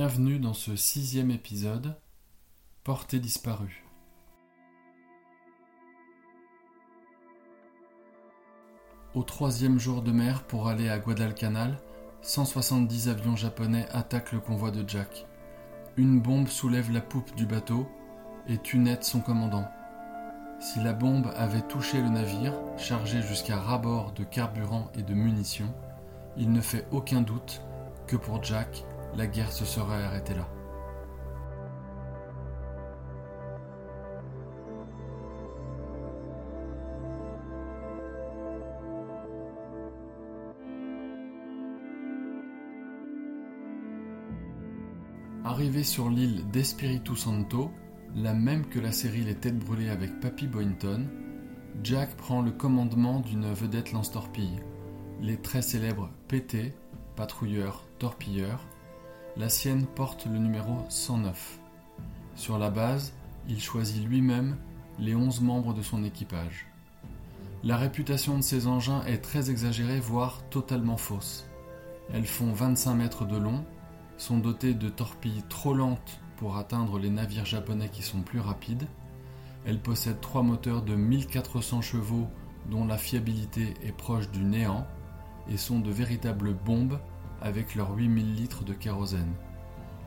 Bienvenue dans ce sixième épisode, Portée disparue. Au troisième jour de mer pour aller à Guadalcanal, 170 avions japonais attaquent le convoi de Jack. Une bombe soulève la poupe du bateau et tue net son commandant. Si la bombe avait touché le navire, chargé jusqu'à ras-bord de carburant et de munitions, il ne fait aucun doute que pour Jack, la guerre se serait arrêtée là. Arrivé sur l'île d'Espiritu Santo, la même que la série Les Têtes Brûlées avec Papy Boynton, Jack prend le commandement d'une vedette lance-torpille, les très célèbres PT, patrouilleurs, torpilleurs. La sienne porte le numéro 109. Sur la base, il choisit lui-même les 11 membres de son équipage. La réputation de ces engins est très exagérée, voire totalement fausse. Elles font 25 mètres de long, sont dotées de torpilles trop lentes pour atteindre les navires japonais qui sont plus rapides. Elles possèdent trois moteurs de 1400 chevaux dont la fiabilité est proche du néant et sont de véritables bombes avec leurs 8000 litres de kérosène.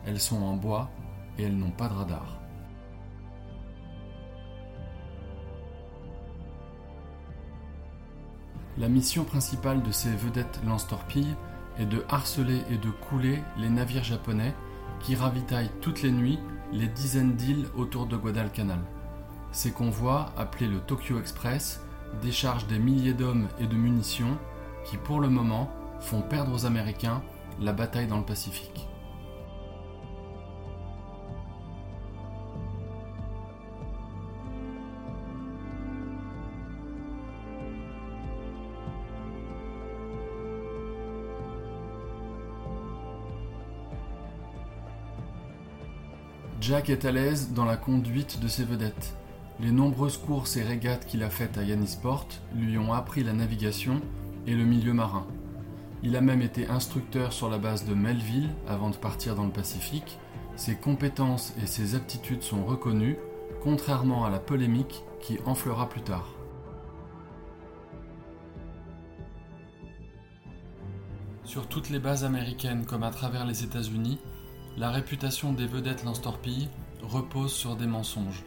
Elles sont en bois et elles n'ont pas de radar. La mission principale de ces vedettes lance-torpilles est de harceler et de couler les navires japonais qui ravitaillent toutes les nuits les dizaines d'îles autour de Guadalcanal. Ces convois, appelés le Tokyo Express, déchargent des milliers d'hommes et de munitions qui, pour le moment, font perdre aux Américains la bataille dans le Pacifique. Jack est à l'aise dans la conduite de ses vedettes. Les nombreuses courses et régates qu'il a faites à Yannisport lui ont appris la navigation et le milieu marin. Il a même été instructeur sur la base de Melville avant de partir dans le Pacifique. Ses compétences et ses aptitudes sont reconnues, contrairement à la polémique qui enflera plus tard. Sur toutes les bases américaines comme à travers les États-Unis, la réputation des vedettes lance-torpilles repose sur des mensonges.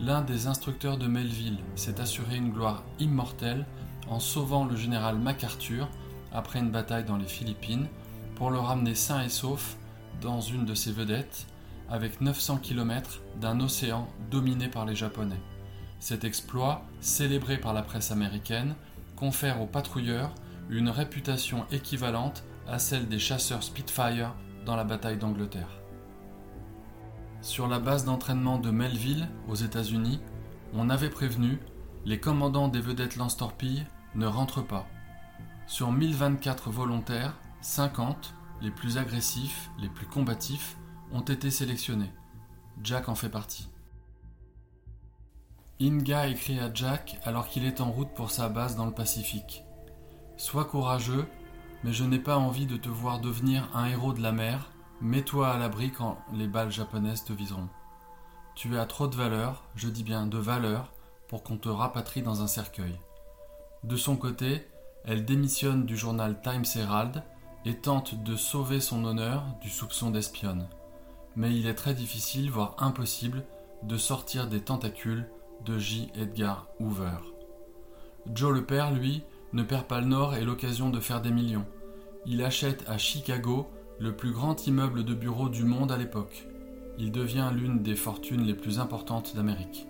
L'un des instructeurs de Melville s'est assuré une gloire immortelle en sauvant le général MacArthur après une bataille dans les Philippines pour le ramener sain et sauf dans une de ses vedettes avec 900 km d'un océan dominé par les Japonais. Cet exploit, célébré par la presse américaine, confère aux patrouilleurs une réputation équivalente à celle des chasseurs Spitfire dans la bataille d'Angleterre. Sur la base d'entraînement de Melville, aux États-Unis, on avait prévenu les commandants des vedettes lance-torpilles ne rentrent pas. Sur 1024 volontaires, 50, les plus agressifs, les plus combatifs, ont été sélectionnés. Jack en fait partie. Inga écrit à Jack alors qu'il est en route pour sa base dans le Pacifique. Sois courageux mais je n'ai pas envie de te voir devenir un héros de la mer. Mets-toi à l'abri quand les balles japonaises te viseront. Tu as trop de valeur, je dis bien de valeur, pour qu'on te rapatrie dans un cercueil. De son côté, elle démissionne du journal Times Herald et tente de sauver son honneur du soupçon d'espionne. Mais il est très difficile, voire impossible, de sortir des tentacules de J. Edgar Hoover. Joe le père, lui, ne perd pas le nord et l'occasion de faire des millions. Il achète à Chicago le plus grand immeuble de bureaux du monde à l'époque. Il devient l'une des fortunes les plus importantes d'Amérique.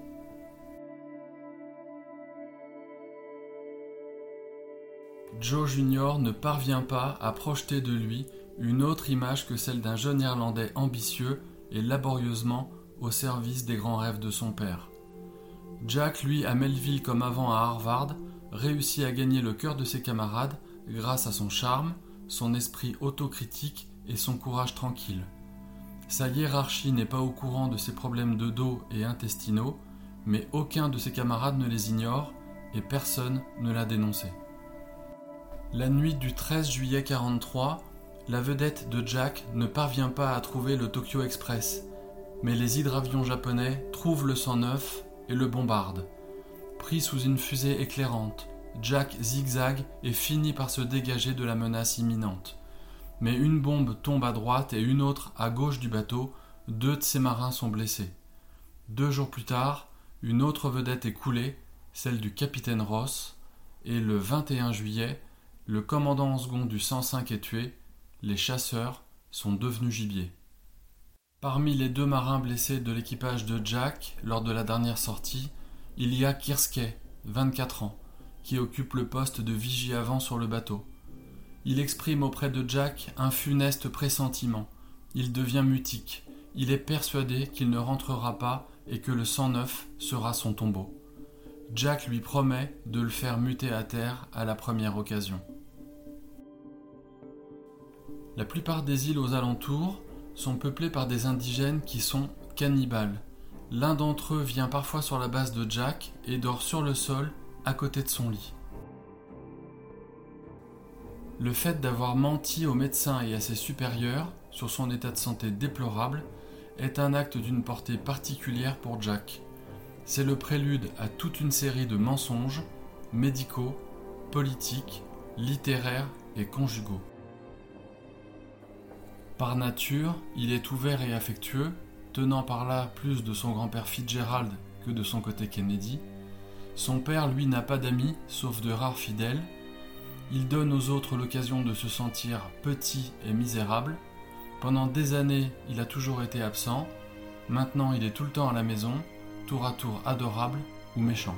Joe Jr. ne parvient pas à projeter de lui une autre image que celle d'un jeune Irlandais ambitieux et laborieusement au service des grands rêves de son père. Jack, lui, à Melville comme avant à Harvard, réussit à gagner le cœur de ses camarades grâce à son charme, son esprit autocritique et son courage tranquille. Sa hiérarchie n'est pas au courant de ses problèmes de dos et intestinaux, mais aucun de ses camarades ne les ignore et personne ne l'a dénoncé. La nuit du 13 juillet 43, la vedette de Jack ne parvient pas à trouver le Tokyo Express, mais les hydravions japonais trouvent le 109 et le bombardent. Pris sous une fusée éclairante, Jack zigzague et finit par se dégager de la menace imminente. Mais une bombe tombe à droite et une autre à gauche du bateau, deux de ses marins sont blessés. Deux jours plus tard, une autre vedette est coulée, celle du capitaine Ross, et le 21 juillet, le commandant en second du 105 est tué, les chasseurs sont devenus gibier. Parmi les deux marins blessés de l'équipage de Jack lors de la dernière sortie, il y a Kirskey, 24 ans, qui occupe le poste de vigie avant sur le bateau. Il exprime auprès de Jack un funeste pressentiment. Il devient mutique. Il est persuadé qu'il ne rentrera pas et que le 109 sera son tombeau. Jack lui promet de le faire muter à terre à la première occasion. La plupart des îles aux alentours sont peuplées par des indigènes qui sont cannibales. L'un d'entre eux vient parfois sur la base de Jack et dort sur le sol à côté de son lit. Le fait d'avoir menti aux médecins et à ses supérieurs sur son état de santé déplorable est un acte d'une portée particulière pour Jack. C'est le prélude à toute une série de mensonges médicaux, politiques, littéraires et conjugaux. Par nature, il est ouvert et affectueux, tenant par là plus de son grand-père Fitzgerald que de son côté Kennedy. Son père, lui, n'a pas d'amis, sauf de rares fidèles. Il donne aux autres l'occasion de se sentir petit et misérable. Pendant des années, il a toujours été absent. Maintenant, il est tout le temps à la maison, tour à tour adorable ou méchant.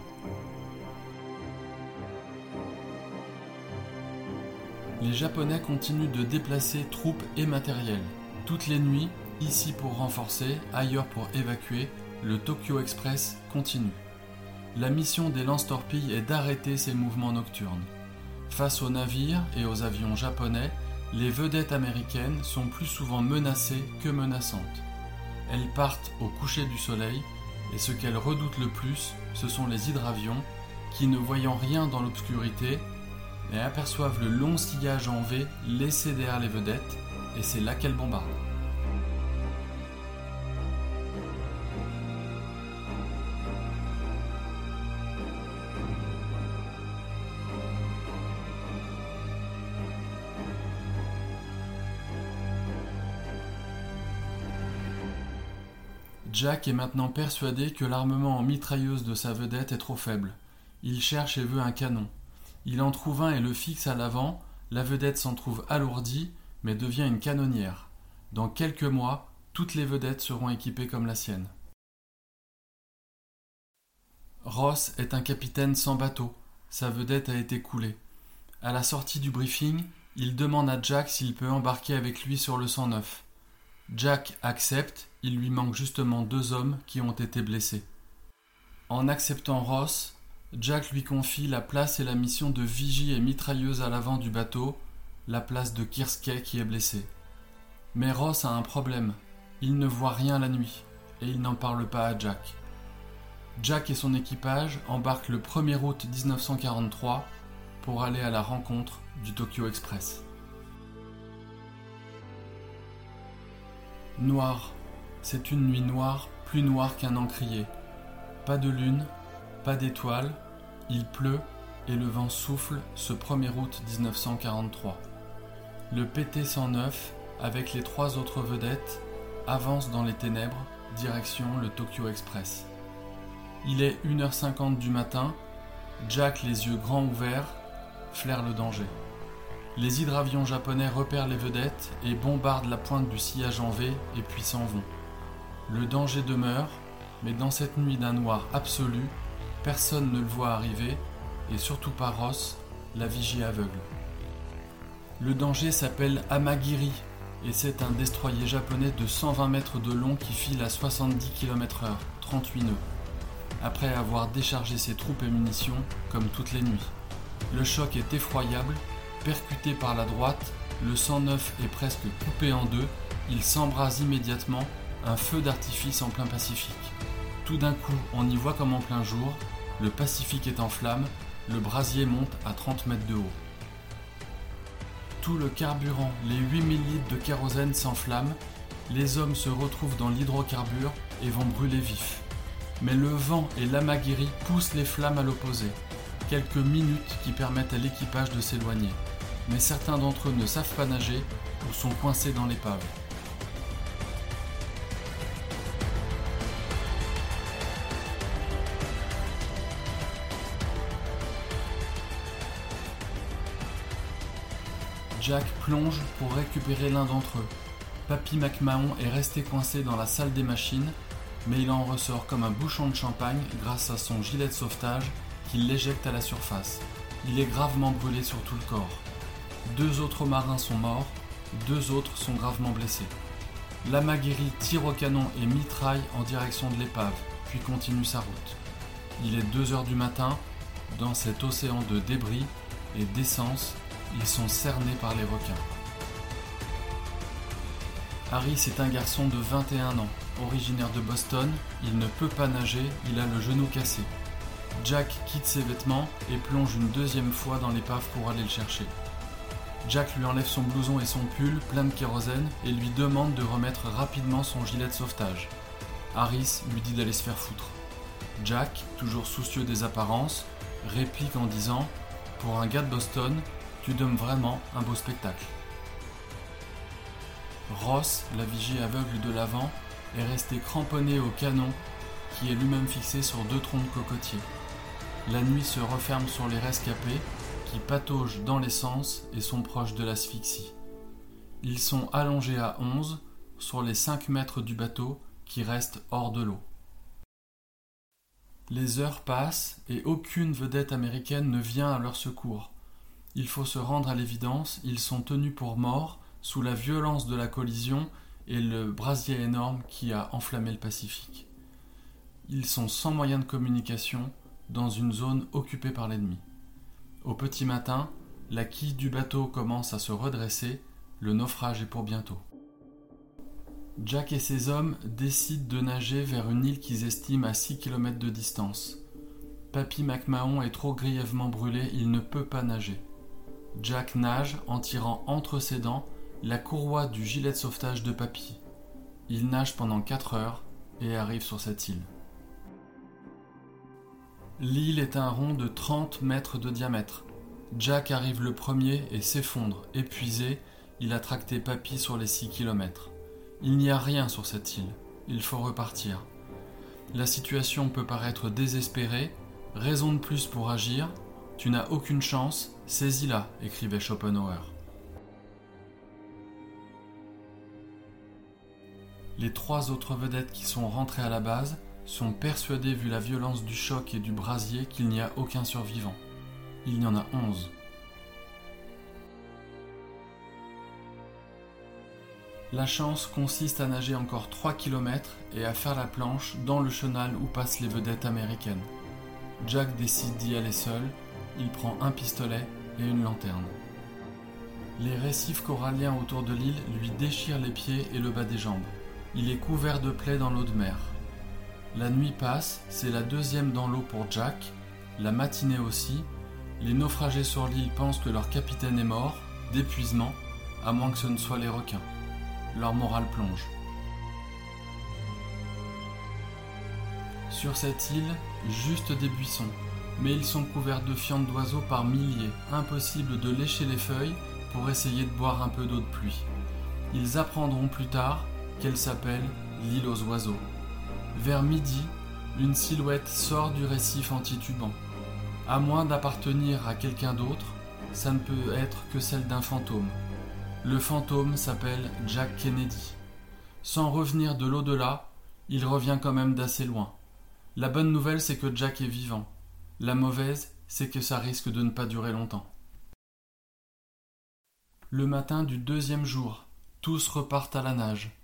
Les Japonais continuent de déplacer troupes et matériel. Toutes les nuits, ici pour renforcer, ailleurs pour évacuer, le Tokyo Express continue. La mission des lance-torpilles est d'arrêter ces mouvements nocturnes. Face aux navires et aux avions japonais, les vedettes américaines sont plus souvent menacées que menaçantes. Elles partent au coucher du soleil et ce qu'elles redoutent le plus, ce sont les hydravions qui, ne voyant rien dans l'obscurité, et aperçoivent le long sillage en V laissé derrière les vedettes, et c'est là qu'elles bombardent. Jack est maintenant persuadé que l'armement en mitrailleuse de sa vedette est trop faible. Il cherche et veut un canon. Il en trouve un et le fixe à l'avant, la vedette s'en trouve alourdie, mais devient une canonnière. Dans quelques mois, toutes les vedettes seront équipées comme la sienne. Ross est un capitaine sans bateau. Sa vedette a été coulée. À la sortie du briefing, il demande à Jack s'il peut embarquer avec lui sur le 109. Jack accepte, il lui manque justement deux hommes qui ont été blessés. En acceptant Ross, Jack lui confie la place et la mission de vigie et mitrailleuse à l'avant du bateau, la place de Kirskey qui est blessé. Mais Ross a un problème. Il ne voit rien la nuit, et il n'en parle pas à Jack. Jack et son équipage embarquent le 1er août 1943 pour aller à la rencontre du Tokyo Express. Noir, c'est une nuit noire, plus noire qu'un encrier. Pas de lune, pas d'étoiles, il pleut et le vent souffle ce 1er août 1943. Le PT-109, avec les trois autres vedettes, avance dans les ténèbres, direction le Tokyo Express. Il est 1h50 du matin, Jack, les yeux grands ouverts, flaire le danger. Les hydravions japonais repèrent les vedettes et bombardent la pointe du sillage en V et puis s'en vont. Le danger demeure, mais dans cette nuit d'un noir absolu, Personne ne le voit arriver, et surtout pas Ross, la vigie aveugle. Le danger s'appelle Amagiri, et c'est un destroyer japonais de 120 mètres de long qui file à 70 km/h, 38 nœuds, après avoir déchargé ses troupes et munitions comme toutes les nuits. Le choc est effroyable, percuté par la droite, le 109 est presque coupé en deux, il s'embrase immédiatement, un feu d'artifice en plein Pacifique. Tout d'un coup, on y voit comme en plein jour, le Pacifique est en flammes, le brasier monte à 30 mètres de haut. Tout le carburant, les 8000 litres de kérosène s'enflamment, les hommes se retrouvent dans l'hydrocarbure et vont brûler vifs. Mais le vent et l'amaguiri poussent les flammes à l'opposé. Quelques minutes qui permettent à l'équipage de s'éloigner. Mais certains d'entre eux ne savent pas nager ou sont coincés dans l'épave. Jack plonge pour récupérer l'un d'entre eux. Papy McMahon est resté coincé dans la salle des machines, mais il en ressort comme un bouchon de champagne grâce à son gilet de sauvetage qu'il l'éjecte à la surface. Il est gravement brûlé sur tout le corps. Deux autres marins sont morts, deux autres sont gravement blessés. L'Amaguiri tire au canon et mitraille en direction de l'épave, puis continue sa route. Il est 2 heures du matin, dans cet océan de débris et d'essence ils sont cernés par les requins. Harris est un garçon de 21 ans, originaire de Boston, il ne peut pas nager, il a le genou cassé. Jack quitte ses vêtements et plonge une deuxième fois dans l'épave pour aller le chercher. Jack lui enlève son blouson et son pull plein de kérosène et lui demande de remettre rapidement son gilet de sauvetage. Harris lui dit d'aller se faire foutre. Jack, toujours soucieux des apparences, réplique en disant Pour un gars de Boston, tu donnes vraiment un beau spectacle. Ross, la vigie aveugle de l'avant, est resté cramponné au canon qui est lui-même fixé sur deux troncs de cocotiers. La nuit se referme sur les rescapés qui pataugent dans l'essence et sont proches de l'asphyxie. Ils sont allongés à 11 sur les 5 mètres du bateau qui reste hors de l'eau. Les heures passent et aucune vedette américaine ne vient à leur secours. Il faut se rendre à l'évidence, ils sont tenus pour morts sous la violence de la collision et le brasier énorme qui a enflammé le Pacifique. Ils sont sans moyen de communication dans une zone occupée par l'ennemi. Au petit matin, la quille du bateau commence à se redresser, le naufrage est pour bientôt. Jack et ses hommes décident de nager vers une île qu'ils estiment à 6 km de distance. Papy McMahon est trop grièvement brûlé, il ne peut pas nager. Jack nage en tirant entre ses dents la courroie du gilet de sauvetage de Papy. Il nage pendant 4 heures et arrive sur cette île. L'île est un rond de 30 mètres de diamètre. Jack arrive le premier et s'effondre. Épuisé, il a tracté Papy sur les 6 km. Il n'y a rien sur cette île. Il faut repartir. La situation peut paraître désespérée, raison de plus pour agir, tu n'as aucune chance, saisis-la, écrivait Schopenhauer. Les trois autres vedettes qui sont rentrées à la base sont persuadées, vu la violence du choc et du brasier, qu'il n'y a aucun survivant. Il y en a onze. La chance consiste à nager encore 3 km et à faire la planche dans le chenal où passent les vedettes américaines. Jack décide d'y aller seul il prend un pistolet et une lanterne. Les récifs coralliens autour de l'île lui déchirent les pieds et le bas des jambes. Il est couvert de plaies dans l'eau de mer. La nuit passe, c'est la deuxième dans l'eau pour Jack, la matinée aussi. Les naufragés sur l'île pensent que leur capitaine est mort, d'épuisement, à moins que ce ne soient les requins. Leur morale plonge. Sur cette île, juste des buissons, mais ils sont couverts de fientes d'oiseaux par milliers, impossible de lécher les feuilles pour essayer de boire un peu d'eau de pluie. Ils apprendront plus tard qu'elle s'appelle l'île aux oiseaux. Vers midi, une silhouette sort du récif en titubant. À moins d'appartenir à quelqu'un d'autre, ça ne peut être que celle d'un fantôme. Le fantôme s'appelle Jack Kennedy. Sans revenir de l'au-delà, il revient quand même d'assez loin. La bonne nouvelle, c'est que Jack est vivant. La mauvaise, c'est que ça risque de ne pas durer longtemps. Le matin du deuxième jour, tous repartent à la nage.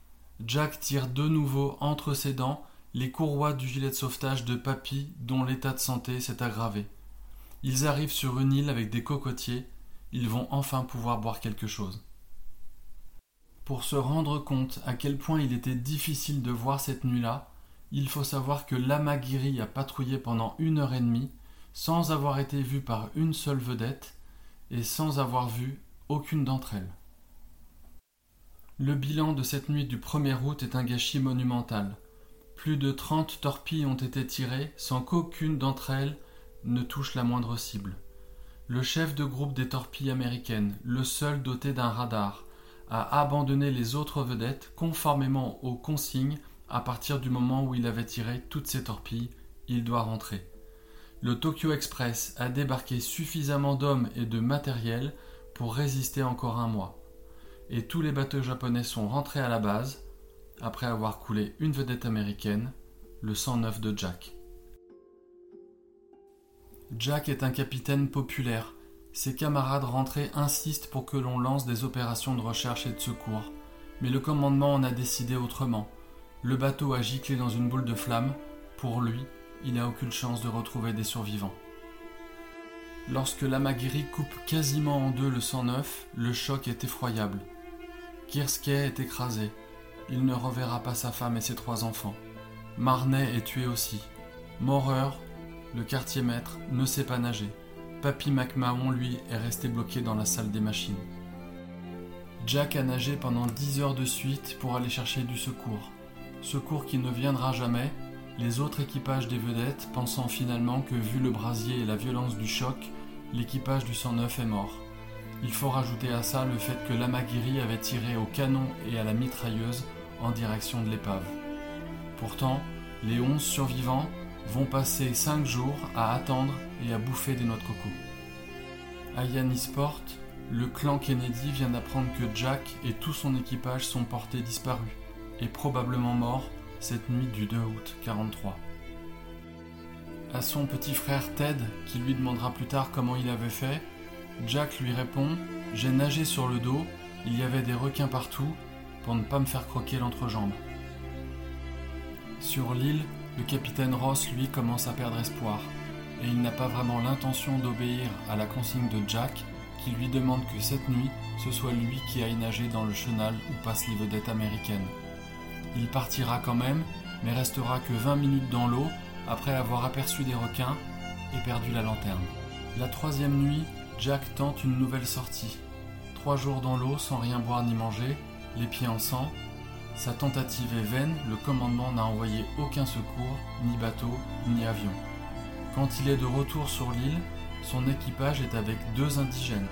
Jack tire de nouveau entre ses dents les courroies du gilet de sauvetage de Papy dont l'état de santé s'est aggravé. Ils arrivent sur une île avec des cocotiers, ils vont enfin pouvoir boire quelque chose. Pour se rendre compte à quel point il était difficile de voir cette nuit-là, il faut savoir que l'Amagiri a patrouillé pendant une heure et demie sans avoir été vu par une seule vedette et sans avoir vu aucune d'entre elles. Le bilan de cette nuit du 1er août est un gâchis monumental. Plus de 30 torpilles ont été tirées sans qu'aucune d'entre elles ne touche la moindre cible. Le chef de groupe des torpilles américaines, le seul doté d'un radar, a abandonné les autres vedettes conformément aux consignes à partir du moment où il avait tiré toutes ses torpilles, il doit rentrer. Le Tokyo Express a débarqué suffisamment d'hommes et de matériel pour résister encore un mois. Et tous les bateaux japonais sont rentrés à la base après avoir coulé une vedette américaine, le 109 de Jack. Jack est un capitaine populaire. Ses camarades rentrés insistent pour que l'on lance des opérations de recherche et de secours. Mais le commandement en a décidé autrement. Le bateau a giclé dans une boule de flammes. Pour lui, il n'a aucune chance de retrouver des survivants. Lorsque l'Amagiri coupe quasiment en deux le 109, le choc est effroyable. Kirskey est écrasé. Il ne reverra pas sa femme et ses trois enfants. Marnay est tué aussi. Morer, le quartier maître, ne sait pas nager. Papy McMahon, lui, est resté bloqué dans la salle des machines. Jack a nagé pendant dix heures de suite pour aller chercher du secours. Secours qui ne viendra jamais, les autres équipages des vedettes pensant finalement que, vu le brasier et la violence du choc, l'équipage du 109 est mort. Il faut rajouter à ça le fait que l'Amagiri avait tiré au canon et à la mitrailleuse en direction de l'épave. Pourtant, les onze survivants vont passer cinq jours à attendre et à bouffer des noix de coco. À Yannisport, le clan Kennedy vient d'apprendre que Jack et tout son équipage sont portés disparus et probablement morts cette nuit du 2 août 43. À son petit frère Ted, qui lui demandera plus tard comment il avait fait, Jack lui répond J'ai nagé sur le dos, il y avait des requins partout, pour ne pas me faire croquer l'entrejambe. Sur l'île, le capitaine Ross, lui, commence à perdre espoir, et il n'a pas vraiment l'intention d'obéir à la consigne de Jack, qui lui demande que cette nuit, ce soit lui qui aille nager dans le chenal où passent les vedettes américaines. Il partira quand même, mais restera que 20 minutes dans l'eau après avoir aperçu des requins et perdu la lanterne. La troisième nuit, Jack tente une nouvelle sortie. Trois jours dans l'eau sans rien boire ni manger, les pieds en sang. Sa tentative est vaine, le commandement n'a envoyé aucun secours, ni bateau, ni avion. Quand il est de retour sur l'île, son équipage est avec deux indigènes.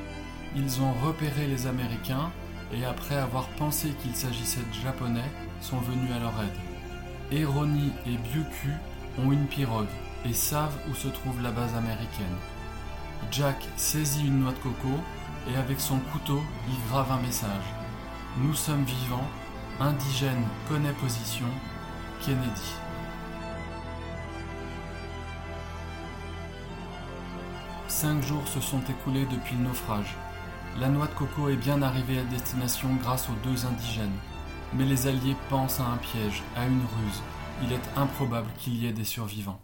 Ils ont repéré les Américains et après avoir pensé qu'il s'agissait de Japonais, sont venus à leur aide. Eroni et Byuku ont une pirogue et savent où se trouve la base américaine. Jack saisit une noix de coco et avec son couteau, il grave un message. Nous sommes vivants, indigène connaît position, Kennedy. Cinq jours se sont écoulés depuis le naufrage. La noix de coco est bien arrivée à destination grâce aux deux indigènes. Mais les Alliés pensent à un piège, à une ruse. Il est improbable qu'il y ait des survivants.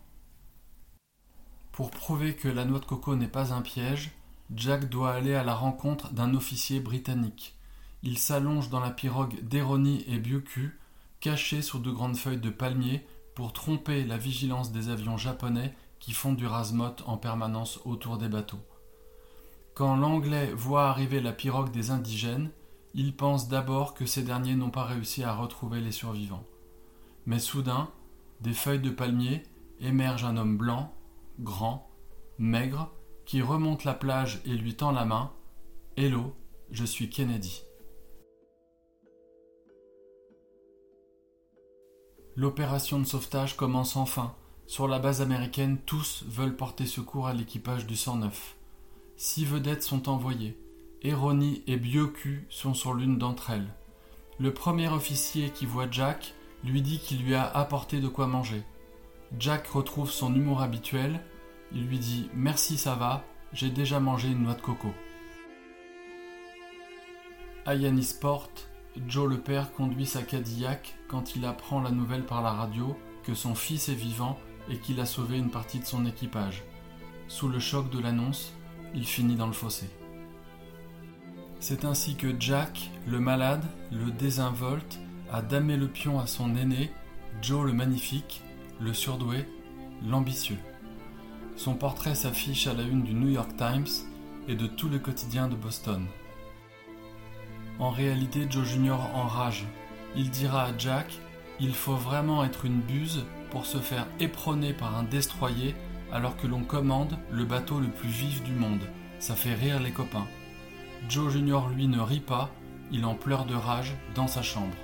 Pour prouver que la noix de coco n'est pas un piège, Jack doit aller à la rencontre d'un officier britannique. Il s'allonge dans la pirogue d'Eroni et Byuku, cachés sous de grandes feuilles de palmier pour tromper la vigilance des avions japonais qui font du rasmote en permanence autour des bateaux. Quand l'Anglais voit arriver la pirogue des indigènes, il pense d'abord que ces derniers n'ont pas réussi à retrouver les survivants. Mais soudain, des feuilles de palmier, émerge un homme blanc, grand, maigre, qui remonte la plage et lui tend la main. Hello, je suis Kennedy. L'opération de sauvetage commence enfin. Sur la base américaine, tous veulent porter secours à l'équipage du 109. Six vedettes sont envoyées. Eroni et Byoku sont sur l'une d'entre elles. Le premier officier qui voit Jack lui dit qu'il lui a apporté de quoi manger. Jack retrouve son humour habituel. Il lui dit Merci, ça va, j'ai déjà mangé une noix de coco. À Yannisport, Joe le père conduit sa Cadillac quand il apprend la nouvelle par la radio que son fils est vivant et qu'il a sauvé une partie de son équipage. Sous le choc de l'annonce, il finit dans le fossé. C'est ainsi que Jack, le malade, le désinvolte, a damé le pion à son aîné, Joe le magnifique, le surdoué, l'ambitieux. Son portrait s'affiche à la une du New York Times et de tous les quotidiens de Boston. En réalité, Joe Junior enrage. Il dira à Jack Il faut vraiment être une buse pour se faire éperonner par un destroyer alors que l'on commande le bateau le plus vif du monde. Ça fait rire les copains. Joe Junior, lui, ne rit pas, il en pleure de rage dans sa chambre.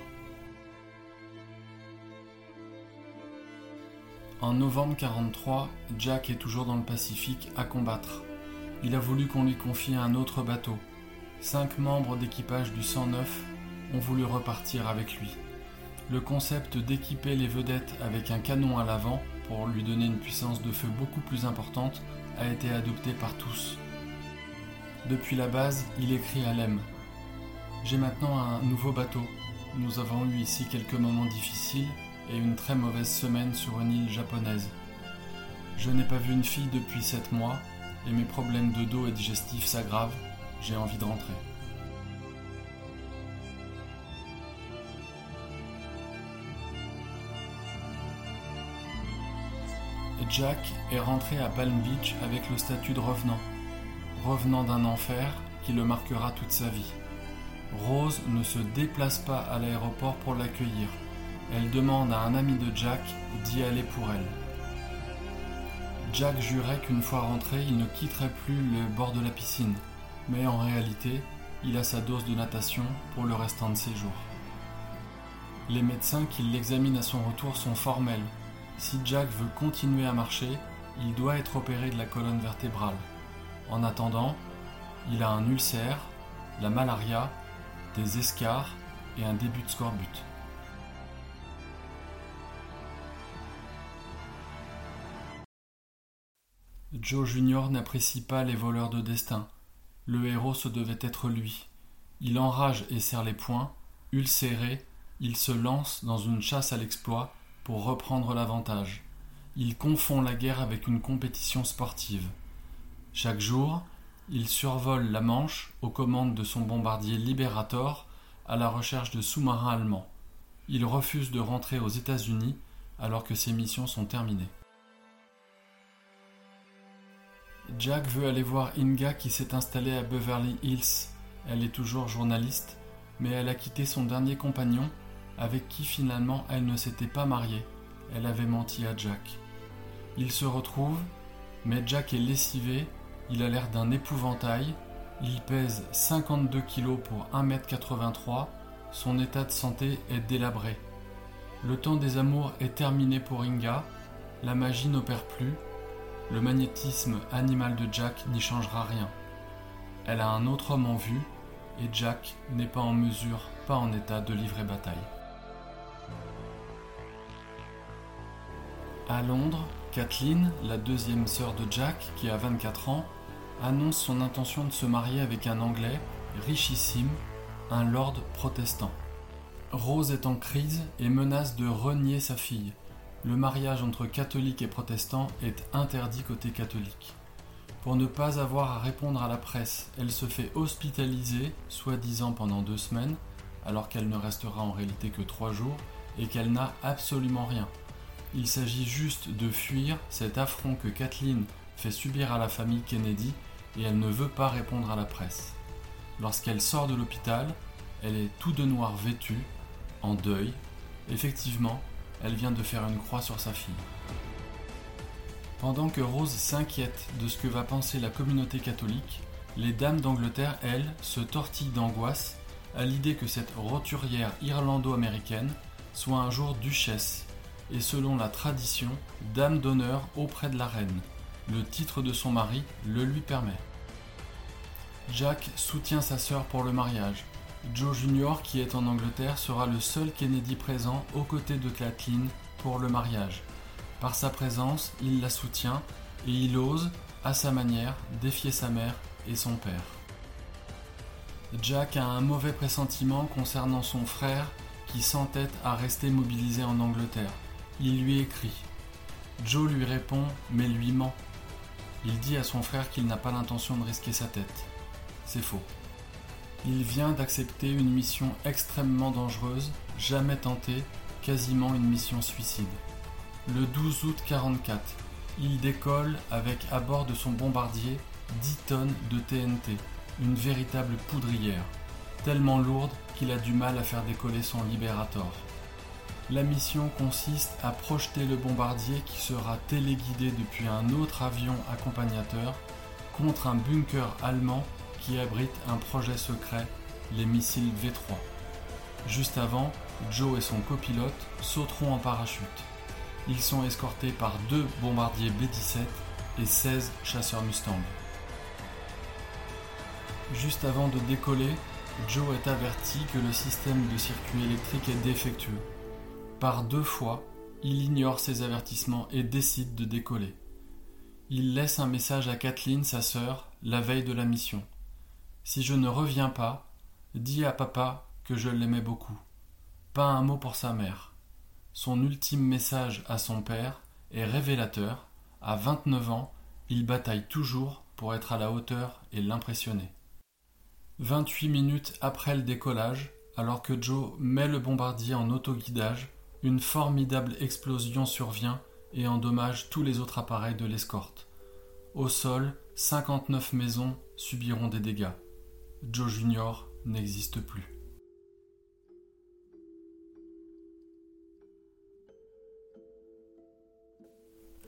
En novembre 43, Jack est toujours dans le Pacifique à combattre. Il a voulu qu'on lui confie un autre bateau. Cinq membres d'équipage du 109 ont voulu repartir avec lui. Le concept d'équiper les vedettes avec un canon à l'avant pour lui donner une puissance de feu beaucoup plus importante a été adopté par tous. Depuis la base, il écrit à Lem J'ai maintenant un nouveau bateau. Nous avons eu ici quelques moments difficiles et une très mauvaise semaine sur une île japonaise. Je n'ai pas vu une fille depuis sept mois et mes problèmes de dos et digestifs s'aggravent. J'ai envie de rentrer. Jack est rentré à Palm Beach avec le statut de revenant, revenant d'un enfer qui le marquera toute sa vie. Rose ne se déplace pas à l'aéroport pour l'accueillir. Elle demande à un ami de Jack d'y aller pour elle. Jack jurait qu'une fois rentré, il ne quitterait plus le bord de la piscine, mais en réalité, il a sa dose de natation pour le restant de ses jours. Les médecins qui l'examinent à son retour sont formels. Si Jack veut continuer à marcher, il doit être opéré de la colonne vertébrale. En attendant, il a un ulcère, la malaria, des escarres et un début de scorbut. Joe Junior n'apprécie pas les voleurs de destin. Le héros se devait être lui. Il enrage et serre les poings, ulcéré, il se lance dans une chasse à l'exploit pour reprendre l'avantage. Il confond la guerre avec une compétition sportive. Chaque jour, il survole la Manche aux commandes de son bombardier Liberator à la recherche de sous-marins allemands. Il refuse de rentrer aux États-Unis alors que ses missions sont terminées. Jack veut aller voir Inga qui s'est installée à Beverly Hills. Elle est toujours journaliste, mais elle a quitté son dernier compagnon, avec qui finalement elle ne s'était pas mariée. Elle avait menti à Jack. Ils se retrouvent, mais Jack est lessivé, il a l'air d'un épouvantail, il pèse 52 kg pour 1m83, son état de santé est délabré. Le temps des amours est terminé pour Inga, la magie n'opère plus, le magnétisme animal de Jack n'y changera rien. Elle a un autre homme en vue et Jack n'est pas en mesure, pas en état de livrer bataille. À Londres, Kathleen, la deuxième sœur de Jack, qui a 24 ans, annonce son intention de se marier avec un Anglais richissime, un lord protestant. Rose est en crise et menace de renier sa fille le mariage entre catholiques et protestants est interdit côté catholique. Pour ne pas avoir à répondre à la presse, elle se fait hospitaliser, soi-disant pendant deux semaines, alors qu'elle ne restera en réalité que trois jours, et qu'elle n'a absolument rien. Il s'agit juste de fuir cet affront que Kathleen fait subir à la famille Kennedy, et elle ne veut pas répondre à la presse. Lorsqu'elle sort de l'hôpital, elle est tout de noir vêtue, en deuil. Effectivement, elle vient de faire une croix sur sa fille. Pendant que Rose s'inquiète de ce que va penser la communauté catholique, les dames d'Angleterre, elles, se tortillent d'angoisse à l'idée que cette roturière irlando-américaine soit un jour duchesse et selon la tradition, dame d'honneur auprès de la reine. Le titre de son mari le lui permet. Jack soutient sa sœur pour le mariage, Joe Jr., qui est en Angleterre, sera le seul Kennedy présent aux côtés de Kathleen pour le mariage. Par sa présence, il la soutient et il ose, à sa manière, défier sa mère et son père. Jack a un mauvais pressentiment concernant son frère qui s'entête à rester mobilisé en Angleterre. Il lui écrit. Joe lui répond mais lui ment. Il dit à son frère qu'il n'a pas l'intention de risquer sa tête. C'est faux. Il vient d'accepter une mission extrêmement dangereuse, jamais tentée, quasiment une mission suicide. Le 12 août 44, il décolle avec à bord de son bombardier 10 tonnes de TNT, une véritable poudrière. tellement lourde qu'il a du mal à faire décoller son Liberator. La mission consiste à projeter le bombardier qui sera téléguidé depuis un autre avion accompagnateur contre un bunker allemand qui abrite un projet secret, les missiles V3. Juste avant, Joe et son copilote sauteront en parachute. Ils sont escortés par deux bombardiers B-17 et 16 chasseurs Mustang. Juste avant de décoller, Joe est averti que le système de circuit électrique est défectueux. Par deux fois, il ignore ces avertissements et décide de décoller. Il laisse un message à Kathleen, sa sœur, la veille de la mission. Si je ne reviens pas, dis à papa que je l'aimais beaucoup. Pas un mot pour sa mère. Son ultime message à son père est révélateur. À 29 ans, il bataille toujours pour être à la hauteur et l'impressionner. 28 minutes après le décollage, alors que Joe met le bombardier en autoguidage, une formidable explosion survient et endommage tous les autres appareils de l'escorte. Au sol, 59 maisons subiront des dégâts. Joe Junior n'existe plus.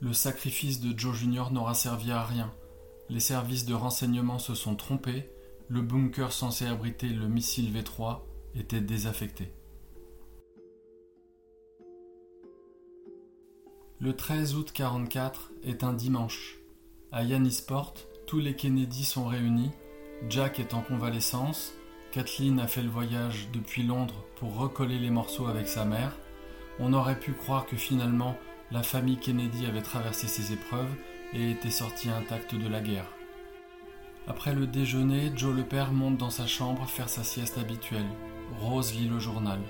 Le sacrifice de Joe Junior n'aura servi à rien. Les services de renseignement se sont trompés, le bunker censé abriter le missile V3 était désaffecté. Le 13 août 1944 est un dimanche. À Yannisport, tous les Kennedy sont réunis. Jack est en convalescence. Kathleen a fait le voyage depuis Londres pour recoller les morceaux avec sa mère. On aurait pu croire que finalement la famille Kennedy avait traversé ces épreuves et était sortie intacte de la guerre. Après le déjeuner, Joe le père monte dans sa chambre faire sa sieste habituelle. Rose lit le journal.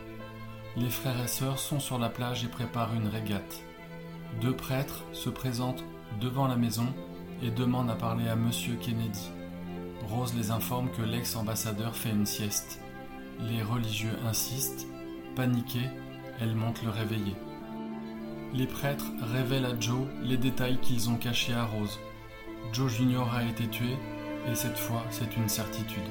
Les frères et sœurs sont sur la plage et préparent une régate. Deux prêtres se présentent devant la maison et demandent à parler à Monsieur Kennedy. Rose les informe que l'ex-ambassadeur fait une sieste. Les religieux insistent. Paniquée, elle monte le réveiller. Les prêtres révèlent à Joe les détails qu'ils ont cachés à Rose. Joe Junior a été tué, et cette fois c'est une certitude.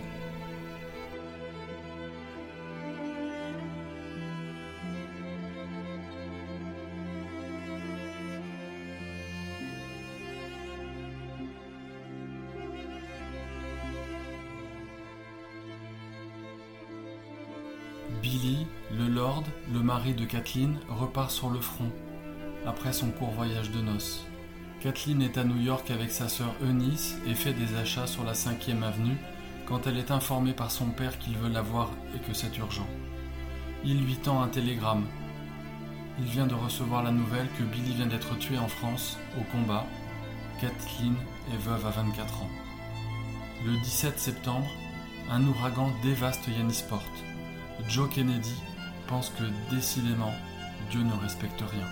De Kathleen, repart sur le front, après son court voyage de noces. Kathleen est à New York avec sa sœur Eunice et fait des achats sur la 5e avenue quand elle est informée par son père qu'il veut la voir et que c'est urgent. Il lui tend un télégramme. Il vient de recevoir la nouvelle que Billy vient d'être tué en France, au combat. Kathleen est veuve à 24 ans. Le 17 septembre, un ouragan dévaste Yannisport. Joe Kennedy pense que décidément, Dieu ne respecte rien.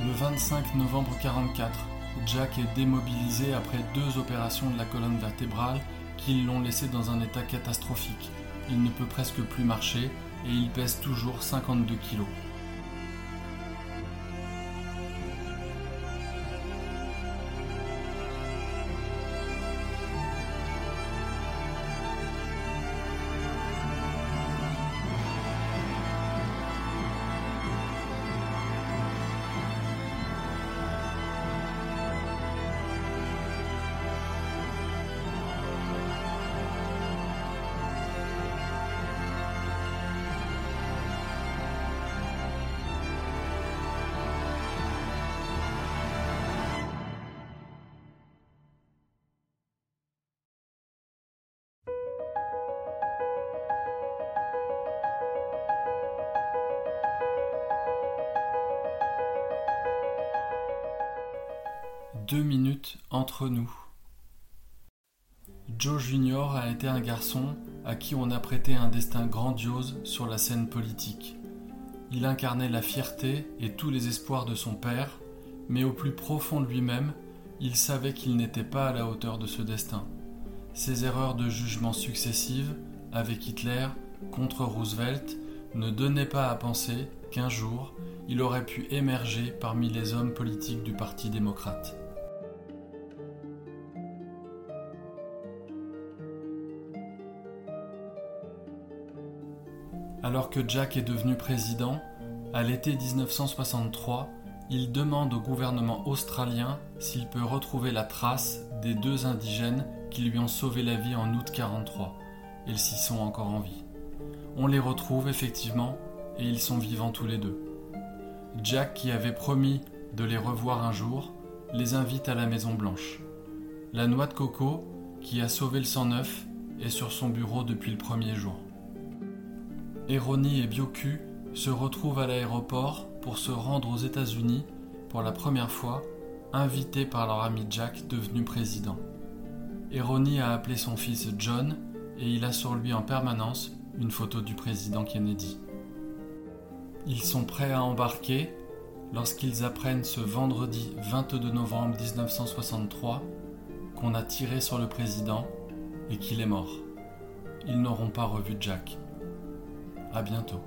Le 25 novembre 1944, Jack est démobilisé après deux opérations de la colonne vertébrale qui l'ont laissé dans un état catastrophique. Il ne peut presque plus marcher et il pèse toujours 52 kilos. Deux minutes entre nous. Joe Junior a été un garçon à qui on a prêté un destin grandiose sur la scène politique. Il incarnait la fierté et tous les espoirs de son père, mais au plus profond de lui-même, il savait qu'il n'était pas à la hauteur de ce destin. Ses erreurs de jugement successives, avec Hitler, contre Roosevelt, ne donnaient pas à penser qu'un jour, il aurait pu émerger parmi les hommes politiques du Parti démocrate. Alors que Jack est devenu président, à l'été 1963, il demande au gouvernement australien s'il peut retrouver la trace des deux indigènes qui lui ont sauvé la vie en août 43. Ils s'y sont encore en vie. On les retrouve effectivement et ils sont vivants tous les deux. Jack, qui avait promis de les revoir un jour, les invite à la Maison Blanche. La noix de coco, qui a sauvé le 109, est sur son bureau depuis le premier jour. Eroni et Bioku se retrouvent à l'aéroport pour se rendre aux États-Unis pour la première fois, invités par leur ami Jack devenu président. Eroni a appelé son fils John et il a sur lui en permanence une photo du président Kennedy. Ils sont prêts à embarquer lorsqu'ils apprennent ce vendredi 22 novembre 1963 qu'on a tiré sur le président et qu'il est mort. Ils n'auront pas revu Jack. À bientôt.